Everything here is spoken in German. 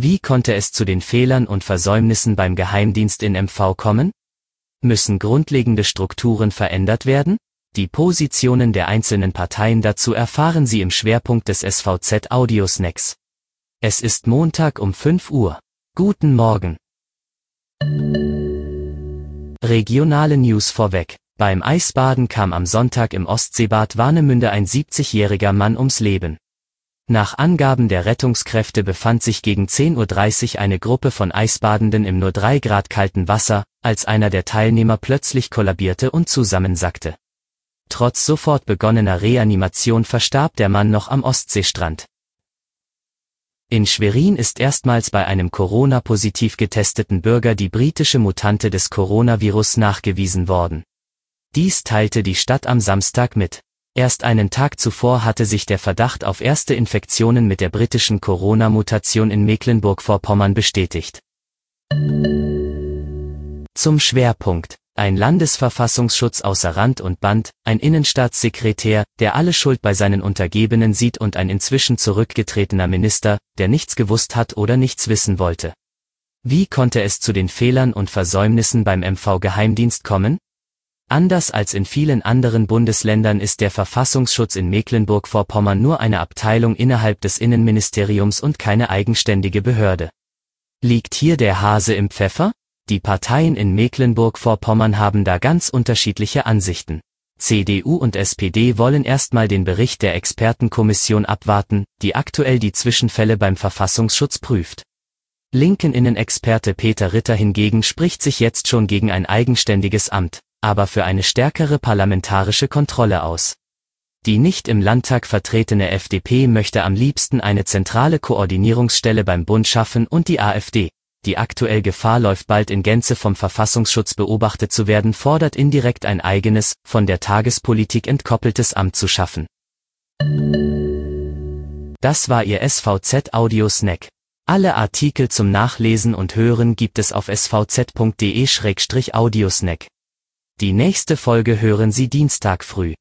Wie konnte es zu den Fehlern und Versäumnissen beim Geheimdienst in MV kommen? Müssen grundlegende Strukturen verändert werden? Die Positionen der einzelnen Parteien dazu erfahren Sie im Schwerpunkt des SVZ Audiosnacks. Es ist Montag um 5 Uhr. Guten Morgen. Regionale News vorweg. Beim Eisbaden kam am Sonntag im Ostseebad Warnemünde ein 70-jähriger Mann ums Leben. Nach Angaben der Rettungskräfte befand sich gegen 10.30 Uhr eine Gruppe von Eisbadenden im nur 3 Grad kalten Wasser, als einer der Teilnehmer plötzlich kollabierte und zusammensackte. Trotz sofort begonnener Reanimation verstarb der Mann noch am Ostseestrand. In Schwerin ist erstmals bei einem Corona-positiv getesteten Bürger die britische Mutante des Coronavirus nachgewiesen worden. Dies teilte die Stadt am Samstag mit. Erst einen Tag zuvor hatte sich der Verdacht auf erste Infektionen mit der britischen Corona-Mutation in Mecklenburg-Vorpommern bestätigt. Zum Schwerpunkt. Ein Landesverfassungsschutz außer Rand und Band, ein Innenstaatssekretär, der alle Schuld bei seinen Untergebenen sieht und ein inzwischen zurückgetretener Minister, der nichts gewusst hat oder nichts wissen wollte. Wie konnte es zu den Fehlern und Versäumnissen beim MV-Geheimdienst kommen? Anders als in vielen anderen Bundesländern ist der Verfassungsschutz in Mecklenburg-Vorpommern nur eine Abteilung innerhalb des Innenministeriums und keine eigenständige Behörde. Liegt hier der Hase im Pfeffer? Die Parteien in Mecklenburg-Vorpommern haben da ganz unterschiedliche Ansichten. CDU und SPD wollen erstmal den Bericht der Expertenkommission abwarten, die aktuell die Zwischenfälle beim Verfassungsschutz prüft. Linken Innenexperte Peter Ritter hingegen spricht sich jetzt schon gegen ein eigenständiges Amt, aber für eine stärkere parlamentarische Kontrolle aus. Die nicht im Landtag vertretene FDP möchte am liebsten eine zentrale Koordinierungsstelle beim Bund schaffen und die AfD, die aktuell Gefahr läuft bald in Gänze vom Verfassungsschutz beobachtet zu werden, fordert indirekt ein eigenes, von der Tagespolitik entkoppeltes Amt zu schaffen. Das war Ihr SVZ Audio Snack. Alle Artikel zum Nachlesen und Hören gibt es auf svz.de-audiosnack. Die nächste Folge hören Sie Dienstag früh.